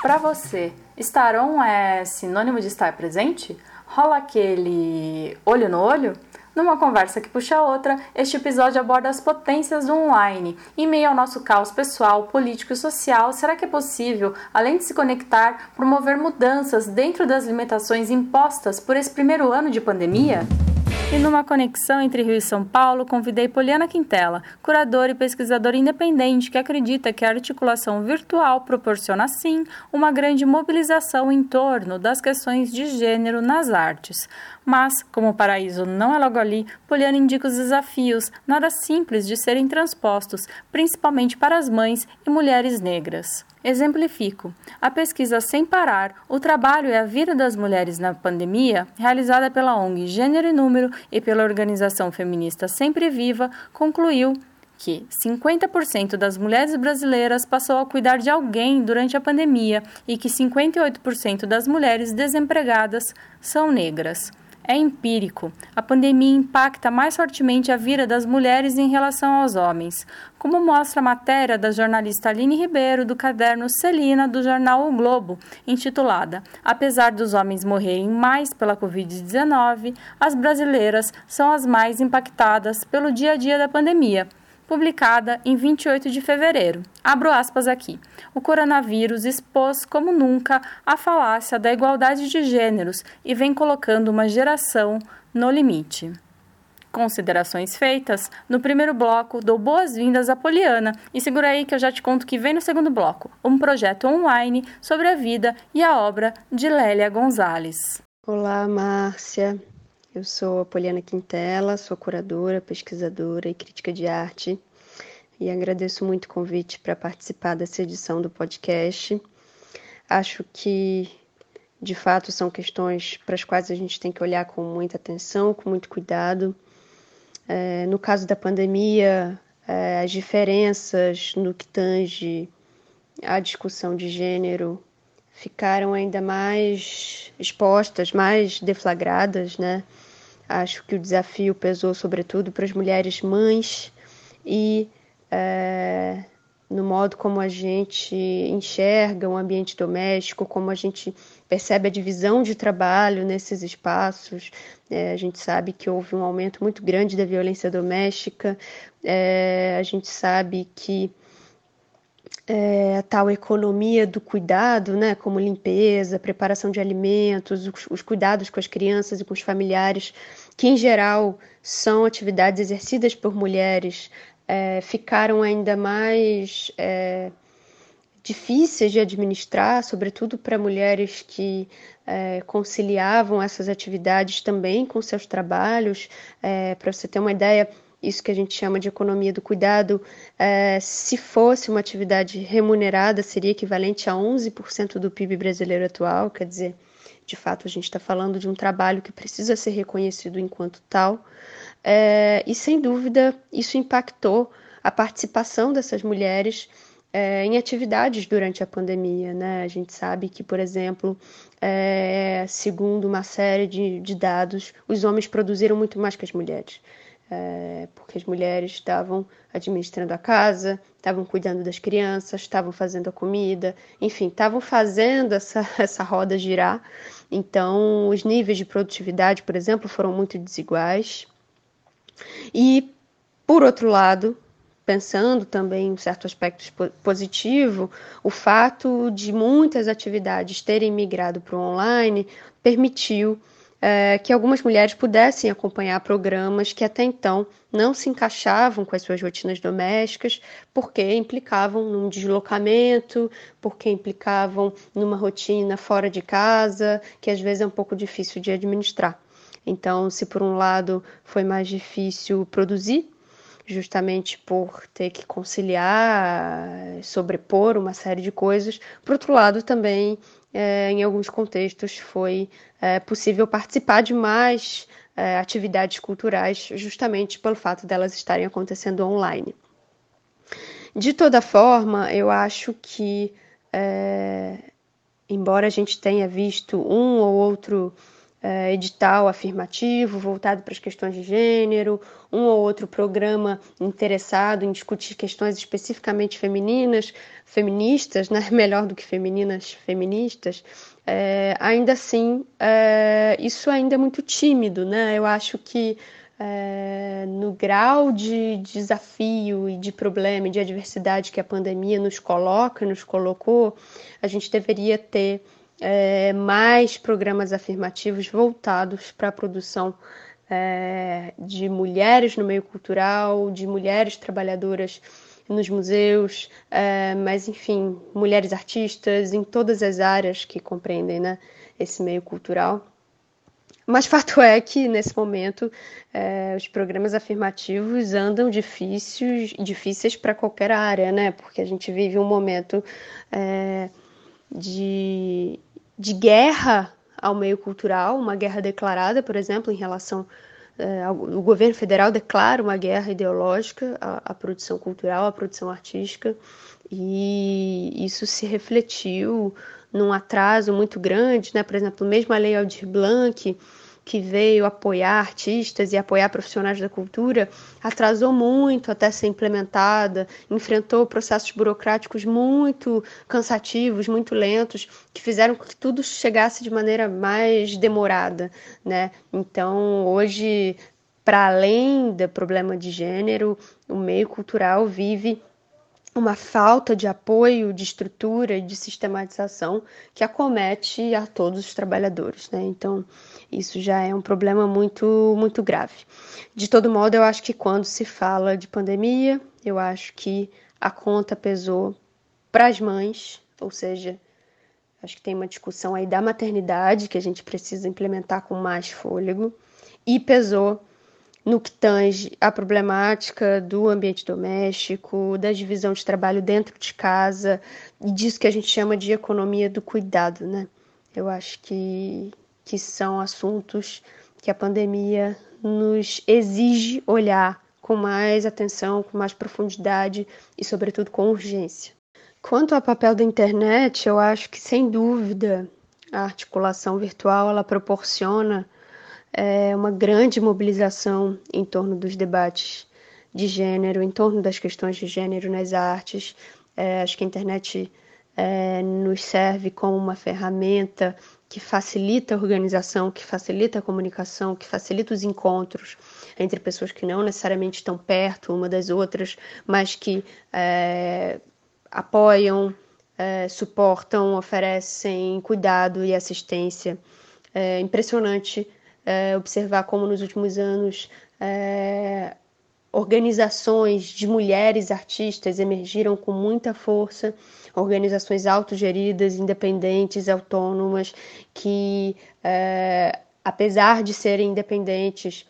Para você, estar on é sinônimo de estar presente? Rola aquele olho no olho? Numa conversa que puxa a outra, este episódio aborda as potências do online. Em meio ao nosso caos pessoal, político e social, será que é possível, além de se conectar, promover mudanças dentro das limitações impostas por esse primeiro ano de pandemia? E numa conexão entre Rio e São Paulo, convidei Poliana Quintela, curadora e pesquisadora independente que acredita que a articulação virtual proporciona, sim, uma grande mobilização em torno das questões de gênero nas artes. Mas, como o paraíso não é logo ali, Poliana indica os desafios, nada simples de serem transpostos, principalmente para as mães e mulheres negras. Exemplifico. A pesquisa Sem Parar, o trabalho e a vida das mulheres na pandemia, realizada pela ONG Gênero e Número e pela organização feminista Sempre Viva, concluiu que 50% das mulheres brasileiras passou a cuidar de alguém durante a pandemia e que 58% das mulheres desempregadas são negras é empírico. A pandemia impacta mais fortemente a vida das mulheres em relação aos homens, como mostra a matéria da jornalista Aline Ribeiro do caderno Celina do jornal O Globo, intitulada Apesar dos homens morrerem mais pela Covid-19, as brasileiras são as mais impactadas pelo dia a dia da pandemia publicada em 28 de fevereiro. Abro aspas aqui. O coronavírus expôs como nunca a falácia da igualdade de gêneros e vem colocando uma geração no limite. Considerações feitas, no primeiro bloco dou boas-vindas a Poliana e segura aí que eu já te conto que vem no segundo bloco, um projeto online sobre a vida e a obra de Lélia Gonzalez. Olá, Márcia. Eu sou a Poliana Quintela, sou curadora, pesquisadora e crítica de arte e agradeço muito o convite para participar dessa edição do podcast. Acho que, de fato, são questões para as quais a gente tem que olhar com muita atenção, com muito cuidado. É, no caso da pandemia, é, as diferenças no que tange à discussão de gênero ficaram ainda mais expostas, mais deflagradas, né? Acho que o desafio pesou sobretudo para as mulheres mães e é, no modo como a gente enxerga o ambiente doméstico, como a gente percebe a divisão de trabalho nesses espaços. É, a gente sabe que houve um aumento muito grande da violência doméstica, é, a gente sabe que é, a tal economia do cuidado, né, como limpeza, preparação de alimentos, os, os, cuidados com as crianças e com os familiares, que em geral são atividades exercidas por mulheres, é, ficaram ainda mais é, difíceis de administrar, sobretudo para mulheres que é, conciliavam essas atividades também com seus trabalhos. É, para você ter uma ideia, isso que a gente chama de economia do cuidado, é, se fosse uma atividade remunerada, seria equivalente a 11% do PIB brasileiro atual, quer dizer, de fato, a gente está falando de um trabalho que precisa ser reconhecido enquanto tal, é, e sem dúvida isso impactou a participação dessas mulheres é, em atividades durante a pandemia. Né? A gente sabe que, por exemplo, é, segundo uma série de, de dados, os homens produziram muito mais que as mulheres é, porque as mulheres estavam administrando a casa, estavam cuidando das crianças, estavam fazendo a comida, enfim, estavam fazendo essa, essa roda girar. Então, os níveis de produtividade, por exemplo, foram muito desiguais. E, por outro lado, pensando também em um certo aspecto positivo, o fato de muitas atividades terem migrado para o online permitiu é, que algumas mulheres pudessem acompanhar programas que até então não se encaixavam com as suas rotinas domésticas, porque implicavam num deslocamento, porque implicavam numa rotina fora de casa, que às vezes é um pouco difícil de administrar. Então, se por um lado foi mais difícil produzir, justamente por ter que conciliar, sobrepor uma série de coisas, por outro lado também é, em alguns contextos foi é, possível participar de mais é, atividades culturais, justamente pelo fato delas estarem acontecendo online. De toda forma, eu acho que, é, embora a gente tenha visto um ou outro é, edital afirmativo voltado para as questões de gênero, um ou outro programa interessado em discutir questões especificamente femininas, feministas, né? melhor do que femininas, feministas, é, ainda assim, é, isso ainda é muito tímido, né? Eu acho que é, no grau de desafio e de problema e de adversidade que a pandemia nos coloca, nos colocou, a gente deveria ter é, mais programas afirmativos voltados para a produção é, de mulheres no meio cultural, de mulheres trabalhadoras nos museus, é, mas enfim, mulheres artistas em todas as áreas que compreendem né, esse meio cultural. Mas fato é que, nesse momento, é, os programas afirmativos andam difíceis, difíceis para qualquer área, né? Porque a gente vive um momento é, de, de guerra ao meio cultural, uma guerra declarada, por exemplo, em relação é, o governo federal declara uma guerra ideológica à, à, produção cultural, à produção artística, e isso se refletiu num atraso muito grande, né? Por exemplo, mesmo a Lei Aldir Blanc, que veio apoiar artistas e apoiar profissionais da cultura, atrasou muito até ser implementada, enfrentou processos burocráticos muito cansativos, muito lentos, que fizeram que tudo chegasse de maneira mais demorada, né? Então, hoje, para além do problema de gênero, o meio cultural vive uma falta de apoio, de estrutura e de sistematização que acomete a todos os trabalhadores, né? Então, isso já é um problema muito, muito grave. De todo modo, eu acho que quando se fala de pandemia, eu acho que a conta pesou para as mães, ou seja, acho que tem uma discussão aí da maternidade que a gente precisa implementar com mais fôlego, e pesou no que tange a problemática do ambiente doméstico, da divisão de trabalho dentro de casa, e disso que a gente chama de economia do cuidado, né? Eu acho que que são assuntos que a pandemia nos exige olhar com mais atenção, com mais profundidade e, sobretudo, com urgência. Quanto ao papel da internet, eu acho que, sem dúvida, a articulação virtual ela proporciona é, uma grande mobilização em torno dos debates de gênero, em torno das questões de gênero nas artes. É, acho que a internet é, nos serve como uma ferramenta que facilita a organização, que facilita a comunicação, que facilita os encontros entre pessoas que não necessariamente estão perto uma das outras, mas que é, apoiam, é, suportam, oferecem cuidado e assistência. É impressionante é, observar como nos últimos anos é, organizações de mulheres artistas emergiram com muita força organizações autogeridas, independentes, autônomas, que, é, apesar de serem independentes,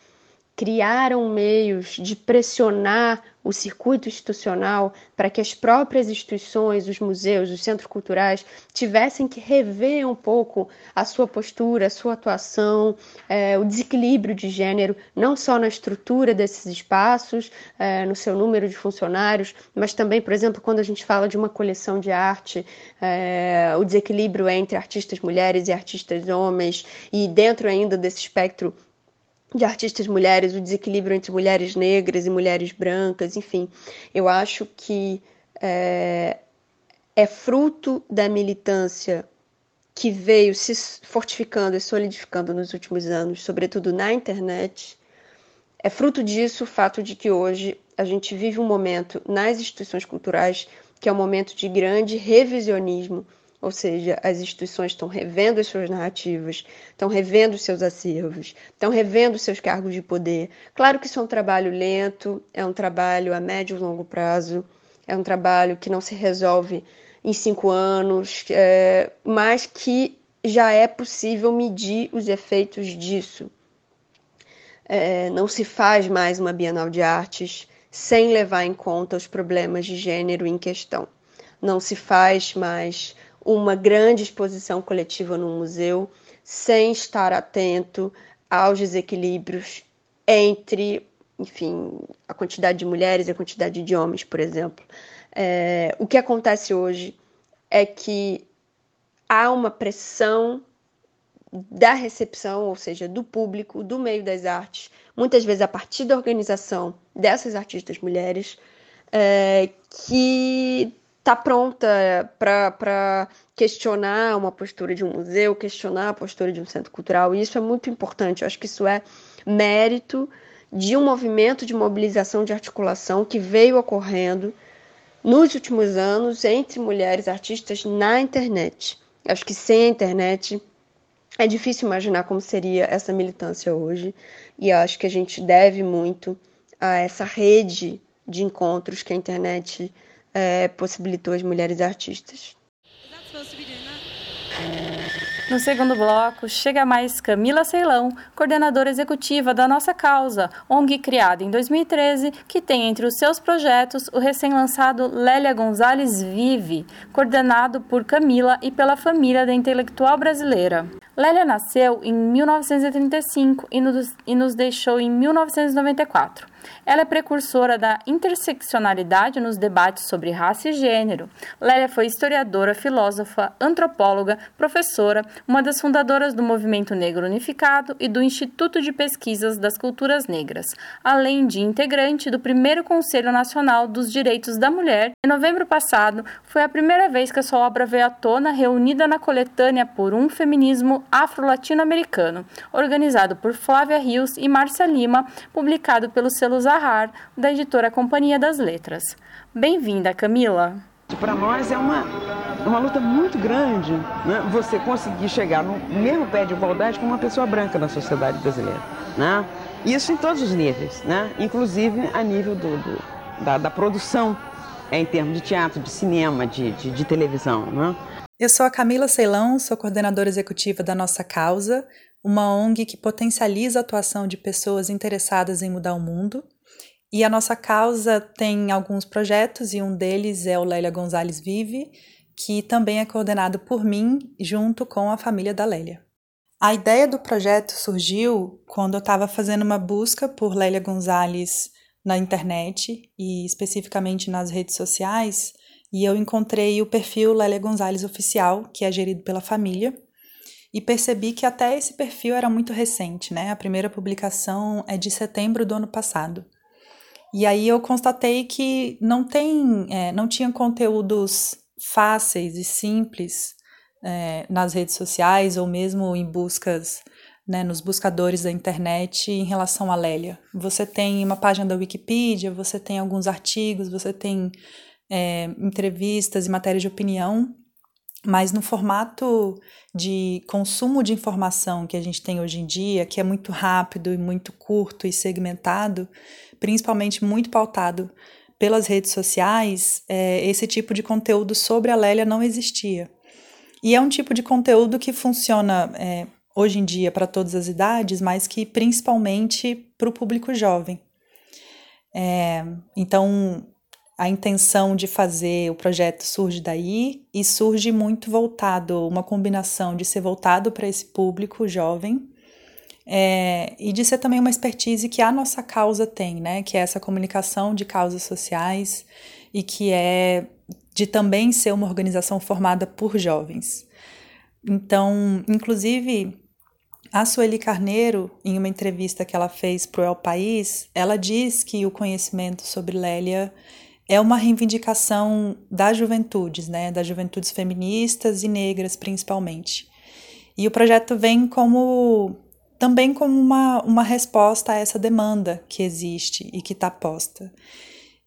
criaram meios de pressionar o circuito institucional para que as próprias instituições, os museus, os centros culturais tivessem que rever um pouco a sua postura, a sua atuação, é, o desequilíbrio de gênero, não só na estrutura desses espaços, é, no seu número de funcionários, mas também, por exemplo, quando a gente fala de uma coleção de arte, é, o desequilíbrio entre artistas mulheres e artistas homens, e dentro ainda desse espectro de artistas mulheres, o desequilíbrio entre mulheres negras e mulheres brancas, enfim, eu acho que é, é fruto da militância que veio se fortificando e solidificando nos últimos anos, sobretudo na internet. É fruto disso o fato de que hoje a gente vive um momento nas instituições culturais que é um momento de grande revisionismo ou seja, as instituições estão revendo as suas narrativas, estão revendo os seus acervos, estão revendo os seus cargos de poder. Claro que isso é um trabalho lento, é um trabalho a médio e longo prazo, é um trabalho que não se resolve em cinco anos, é, mas que já é possível medir os efeitos disso. É, não se faz mais uma Bienal de Artes sem levar em conta os problemas de gênero em questão. Não se faz mais uma grande exposição coletiva no museu sem estar atento aos desequilíbrios entre, enfim, a quantidade de mulheres e a quantidade de homens, por exemplo. É, o que acontece hoje é que há uma pressão da recepção, ou seja, do público, do meio das artes, muitas vezes a partir da organização dessas artistas mulheres, é, que está pronta para questionar uma postura de um museu, questionar a postura de um centro cultural, e isso é muito importante. Eu acho que isso é mérito de um movimento de mobilização, de articulação que veio ocorrendo nos últimos anos entre mulheres artistas na internet. Acho que sem a internet é difícil imaginar como seria essa militância hoje, e acho que a gente deve muito a essa rede de encontros que a internet é, possibilitou às mulheres artistas. No segundo bloco, chega mais Camila Ceilão, coordenadora executiva da Nossa Causa, ONG criada em 2013, que tem entre os seus projetos o recém-lançado Lélia Gonzalez Vive, coordenado por Camila e pela família da intelectual brasileira. Lélia nasceu em 1935 e nos, e nos deixou em 1994. Ela é precursora da interseccionalidade nos debates sobre raça e gênero. Lélia foi historiadora, filósofa, antropóloga, professora, uma das fundadoras do Movimento Negro Unificado e do Instituto de Pesquisas das Culturas Negras, além de integrante do primeiro Conselho Nacional dos Direitos da Mulher. Em novembro passado, foi a primeira vez que a sua obra veio à tona, reunida na coletânea Por um Feminismo Afro-Latino-Americano, organizado por Flávia Rios e Márcia Lima, publicado pelo selo Zahar, da editora Companhia das Letras. Bem-vinda, Camila! Para nós é uma, uma luta muito grande né? você conseguir chegar no mesmo pé de igualdade com uma pessoa branca na sociedade brasileira. Né? Isso em todos os níveis, né? inclusive a nível do, do da, da, produção, é, em termos de teatro, de cinema, de, de, de televisão. Né? Eu sou a Camila Ceilão, sou coordenadora executiva da Nossa Causa, uma ONG que potencializa a atuação de pessoas interessadas em mudar o mundo. E a nossa causa tem alguns projetos, e um deles é o Lélia Gonzalez Vive, que também é coordenado por mim, junto com a família da Lélia. A ideia do projeto surgiu quando eu estava fazendo uma busca por Lélia Gonzalez na internet e especificamente nas redes sociais, e eu encontrei o perfil Lélia Gonzalez Oficial, que é gerido pela família, e percebi que até esse perfil era muito recente, né? A primeira publicação é de setembro do ano passado. E aí eu constatei que não tem, é, não tinha conteúdos fáceis e simples é, nas redes sociais ou mesmo em buscas, né, nos buscadores da internet em relação à Lélia. Você tem uma página da Wikipedia, você tem alguns artigos, você tem é, entrevistas e matérias de opinião, mas no formato de consumo de informação que a gente tem hoje em dia, que é muito rápido e muito curto e segmentado, principalmente muito pautado pelas redes sociais, é, esse tipo de conteúdo sobre a Lélia não existia. E é um tipo de conteúdo que funciona é, hoje em dia para todas as idades, mas que principalmente para o público jovem. É, então, a intenção de fazer o projeto surge daí e surge muito voltado, uma combinação de ser voltado para esse público jovem é, e de ser também uma expertise que a nossa causa tem, né? Que é essa comunicação de causas sociais e que é de também ser uma organização formada por jovens. Então, inclusive, a Sueli Carneiro, em uma entrevista que ela fez para o El País, ela diz que o conhecimento sobre Lélia é uma reivindicação das juventudes, né, das juventudes feministas e negras principalmente. E o projeto vem como também como uma, uma resposta a essa demanda que existe e que está posta.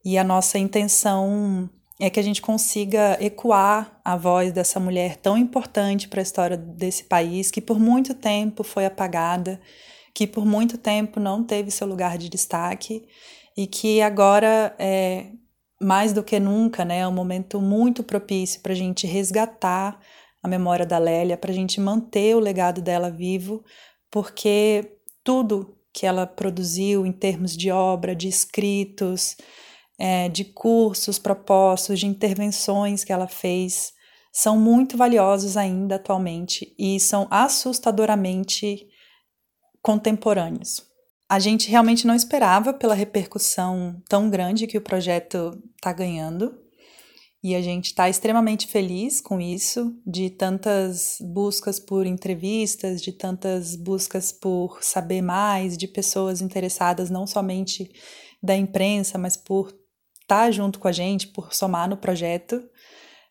E a nossa intenção é que a gente consiga ecoar a voz dessa mulher tão importante para a história desse país, que por muito tempo foi apagada, que por muito tempo não teve seu lugar de destaque e que agora é, mais do que nunca, né, é um momento muito propício para a gente resgatar a memória da Lélia, para a gente manter o legado dela vivo, porque tudo que ela produziu em termos de obra, de escritos, é, de cursos propostos, de intervenções que ela fez, são muito valiosos ainda atualmente e são assustadoramente contemporâneos. A gente realmente não esperava pela repercussão tão grande que o projeto está ganhando. E a gente está extremamente feliz com isso, de tantas buscas por entrevistas, de tantas buscas por saber mais, de pessoas interessadas não somente da imprensa, mas por estar tá junto com a gente, por somar no projeto.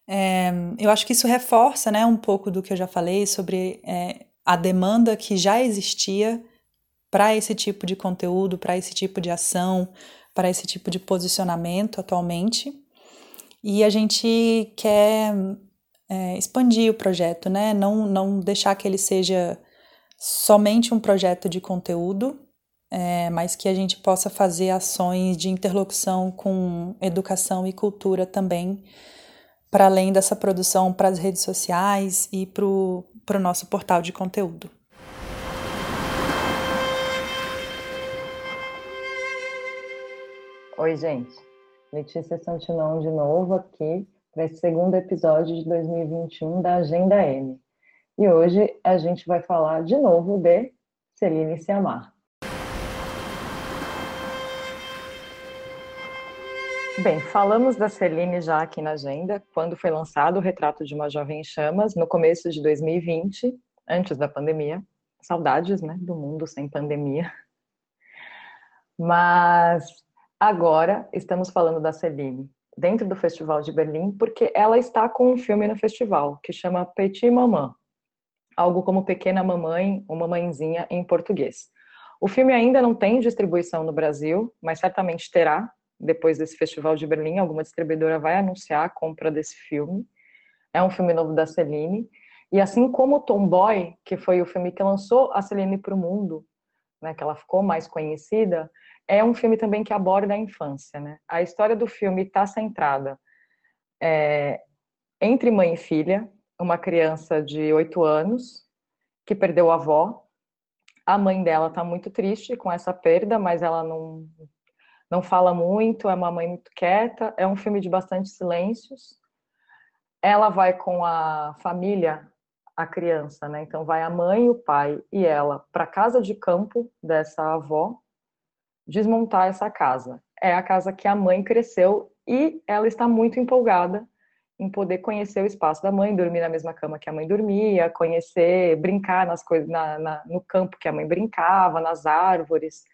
É, eu acho que isso reforça né, um pouco do que eu já falei sobre é, a demanda que já existia para esse tipo de conteúdo, para esse tipo de ação, para esse tipo de posicionamento atualmente. E a gente quer é, expandir o projeto, né? Não, não deixar que ele seja somente um projeto de conteúdo, é, mas que a gente possa fazer ações de interlocução com educação e cultura também, para além dessa produção para as redes sociais e para o nosso portal de conteúdo. Oi, gente. Letícia Santinon de novo aqui para esse segundo episódio de 2021 da Agenda M. E hoje a gente vai falar de novo de Celine Siamar. Bem, falamos da Celine já aqui na agenda, quando foi lançado o Retrato de uma Jovem em Chamas, no começo de 2020, antes da pandemia. Saudades, né, do mundo sem pandemia. Mas Agora estamos falando da Celine dentro do Festival de Berlim, porque ela está com um filme no festival que chama Petit Maman, algo como Pequena Mamãe ou Mamãezinha em português. O filme ainda não tem distribuição no Brasil, mas certamente terá depois desse Festival de Berlim. Alguma distribuidora vai anunciar a compra desse filme. É um filme novo da Celine. E assim como Tomboy, que foi o filme que lançou a Celine para o mundo, né, que ela ficou mais conhecida, é um filme também que aborda a infância. Né? A história do filme está centrada é, entre mãe e filha, uma criança de oito anos que perdeu a avó. A mãe dela está muito triste com essa perda, mas ela não, não fala muito, é uma mãe muito quieta. É um filme de bastante silêncios. Ela vai com a família, a criança, né? Então vai a mãe, o pai e ela para casa de campo dessa avó desmontar essa casa. É a casa que a mãe cresceu e ela está muito empolgada em poder conhecer o espaço da mãe, dormir na mesma cama que a mãe dormia, conhecer, brincar nas coisas, na, na, no campo que a mãe brincava, nas árvores.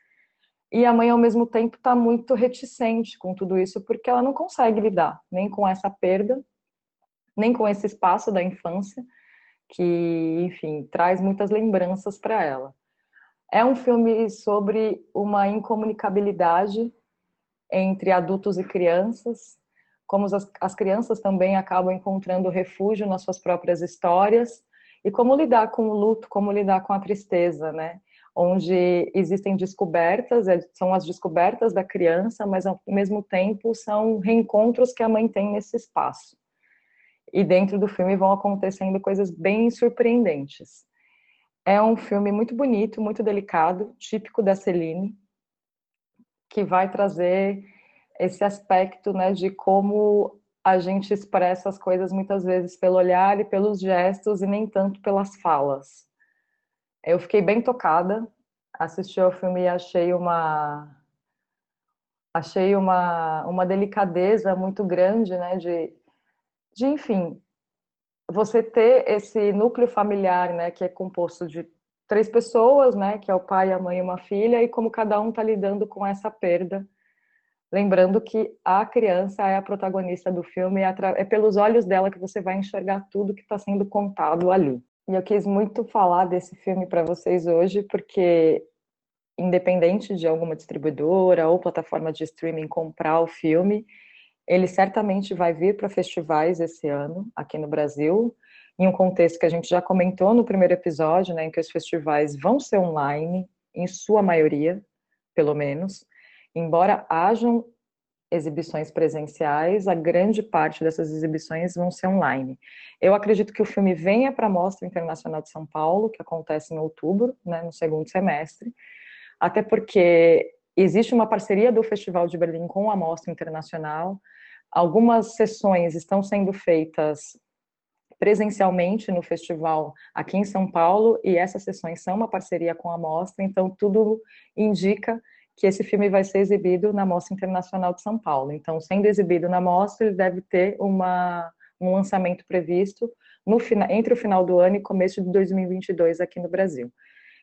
E a mãe, ao mesmo tempo, está muito reticente com tudo isso, porque ela não consegue lidar nem com essa perda, nem com esse espaço da infância, que, enfim, traz muitas lembranças para ela. É um filme sobre uma incomunicabilidade entre adultos e crianças, como as, as crianças também acabam encontrando refúgio nas suas próprias histórias, e como lidar com o luto, como lidar com a tristeza, né? Onde existem descobertas, é, são as descobertas da criança, mas ao mesmo tempo são reencontros que a mãe tem nesse espaço. E dentro do filme vão acontecendo coisas bem surpreendentes. É um filme muito bonito, muito delicado, típico da Celine, que vai trazer esse aspecto né, de como a gente expressa as coisas muitas vezes pelo olhar e pelos gestos e nem tanto pelas falas. Eu fiquei bem tocada, assisti ao filme e achei uma achei uma, uma delicadeza muito grande, né, de, de enfim, você ter esse núcleo familiar, né, que é composto de três pessoas, né, que é o pai, a mãe e uma filha, e como cada um está lidando com essa perda. Lembrando que a criança é a protagonista do filme, é, é pelos olhos dela que você vai enxergar tudo que está sendo contado ali. E eu quis muito falar desse filme para vocês hoje, porque independente de alguma distribuidora ou plataforma de streaming comprar o filme, ele certamente vai vir para festivais esse ano, aqui no Brasil, em um contexto que a gente já comentou no primeiro episódio, né, em que os festivais vão ser online, em sua maioria, pelo menos, embora hajam exibições presenciais, a grande parte dessas exibições vão ser online. Eu acredito que o filme venha para a Mostra Internacional de São Paulo, que acontece em outubro, né, no segundo semestre, até porque existe uma parceria do Festival de Berlim com a Mostra Internacional, Algumas sessões estão sendo feitas presencialmente no festival aqui em São Paulo e essas sessões são uma parceria com a mostra, então tudo indica que esse filme vai ser exibido na Mostra Internacional de São Paulo. Então, sendo exibido na mostra, ele deve ter uma, um lançamento previsto no, entre o final do ano e começo de 2022 aqui no Brasil.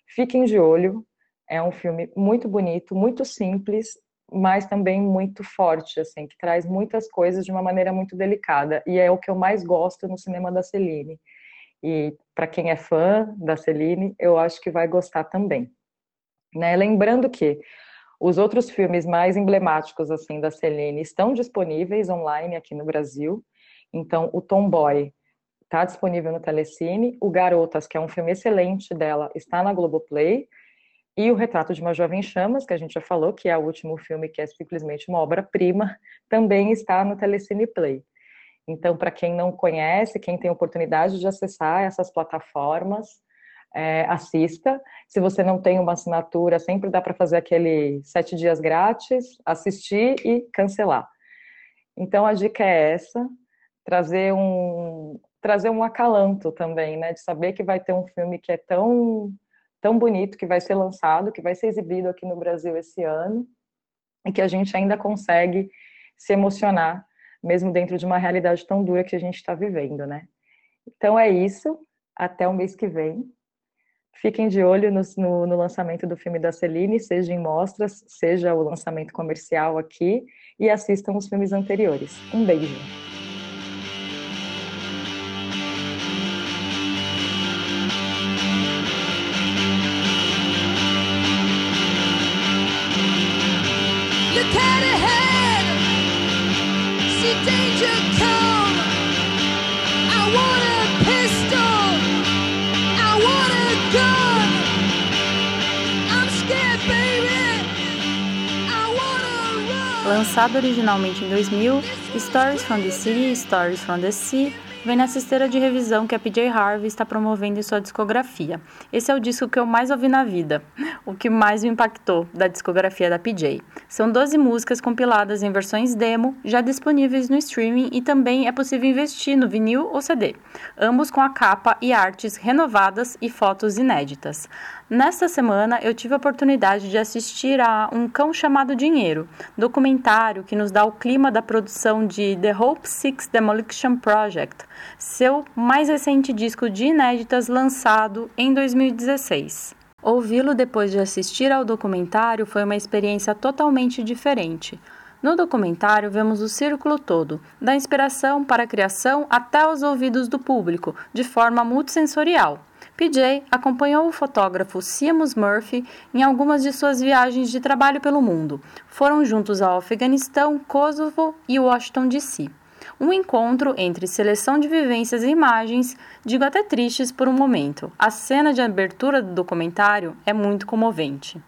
Fiquem de olho, é um filme muito bonito, muito simples, mas também muito forte, assim, que traz muitas coisas de uma maneira muito delicada, e é o que eu mais gosto no cinema da Celine. E para quem é fã da Celine, eu acho que vai gostar também. Né? Lembrando que os outros filmes mais emblemáticos assim da Celine estão disponíveis online aqui no Brasil. Então, o Tomboy está disponível no Telecine, o Garotas, que é um filme excelente dela, está na Globoplay, e o Retrato de uma Jovem Chamas, que a gente já falou, que é o último filme que é simplesmente uma obra-prima, também está no Telecine Play. Então, para quem não conhece, quem tem oportunidade de acessar essas plataformas, é, assista. Se você não tem uma assinatura, sempre dá para fazer aquele sete dias grátis, assistir e cancelar. Então a dica é essa, trazer um trazer um acalanto também, né, de saber que vai ter um filme que é tão tão bonito que vai ser lançado, que vai ser exibido aqui no Brasil esse ano e que a gente ainda consegue se emocionar mesmo dentro de uma realidade tão dura que a gente está vivendo, né? Então é isso. Até o mês que vem. Fiquem de olho no, no, no, lançamento do filme da Celine, seja em mostras, seja o lançamento comercial aqui, e assistam os filmes anteriores. Um beijo! Lançado originalmente em 2000, Stories from the City e Stories from the Sea vem nessa esteira de revisão que a PJ Harvey está promovendo em sua discografia. Esse é o disco que eu mais ouvi na vida, o que mais me impactou da discografia da PJ. São 12 músicas compiladas em versões demo, já disponíveis no streaming e também é possível investir no vinil ou CD, ambos com a capa e artes renovadas e fotos inéditas. Nesta semana, eu tive a oportunidade de assistir a Um Cão Chamado Dinheiro, documentário que nos dá o clima da produção de The Hope Six Demolition Project, seu mais recente disco de inéditas lançado em 2016. Ouvi-lo depois de assistir ao documentário foi uma experiência totalmente diferente. No documentário, vemos o círculo todo, da inspiração para a criação até os ouvidos do público, de forma multissensorial. PJ acompanhou o fotógrafo Seamus Murphy em algumas de suas viagens de trabalho pelo mundo. Foram juntos ao Afeganistão, Kosovo e Washington DC. Um encontro entre seleção de vivências e imagens, digo até tristes por um momento. A cena de abertura do documentário é muito comovente.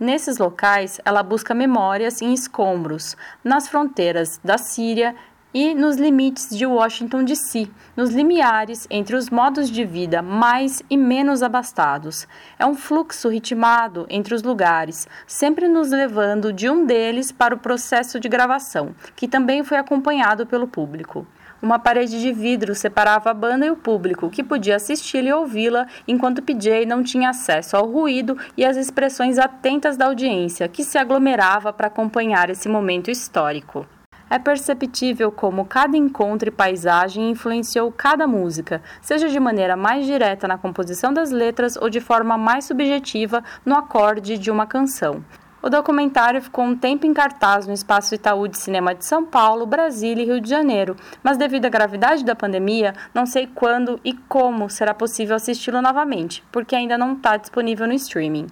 Nesses locais, ela busca memórias em escombros, nas fronteiras da Síria e nos limites de Washington DC, nos limiares entre os modos de vida mais e menos abastados. É um fluxo ritmado entre os lugares, sempre nos levando de um deles para o processo de gravação, que também foi acompanhado pelo público. Uma parede de vidro separava a banda e o público, que podia assisti-la e ouvi-la, enquanto PJ não tinha acesso ao ruído e às expressões atentas da audiência, que se aglomerava para acompanhar esse momento histórico é perceptível como cada encontro e paisagem influenciou cada música, seja de maneira mais direta na composição das letras ou de forma mais subjetiva no acorde de uma canção. O documentário ficou um tempo em cartaz no Espaço Itaú de Cinema de São Paulo, Brasília e Rio de Janeiro, mas devido à gravidade da pandemia, não sei quando e como será possível assisti-lo novamente, porque ainda não está disponível no streaming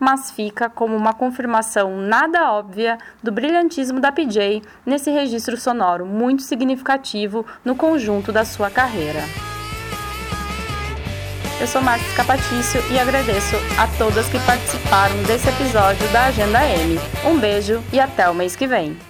mas fica como uma confirmação nada óbvia do brilhantismo da PJ nesse registro sonoro muito significativo no conjunto da sua carreira. Eu sou Marcos Capatício e agradeço a todas que participaram desse episódio da Agenda M. Um beijo e até o mês que vem.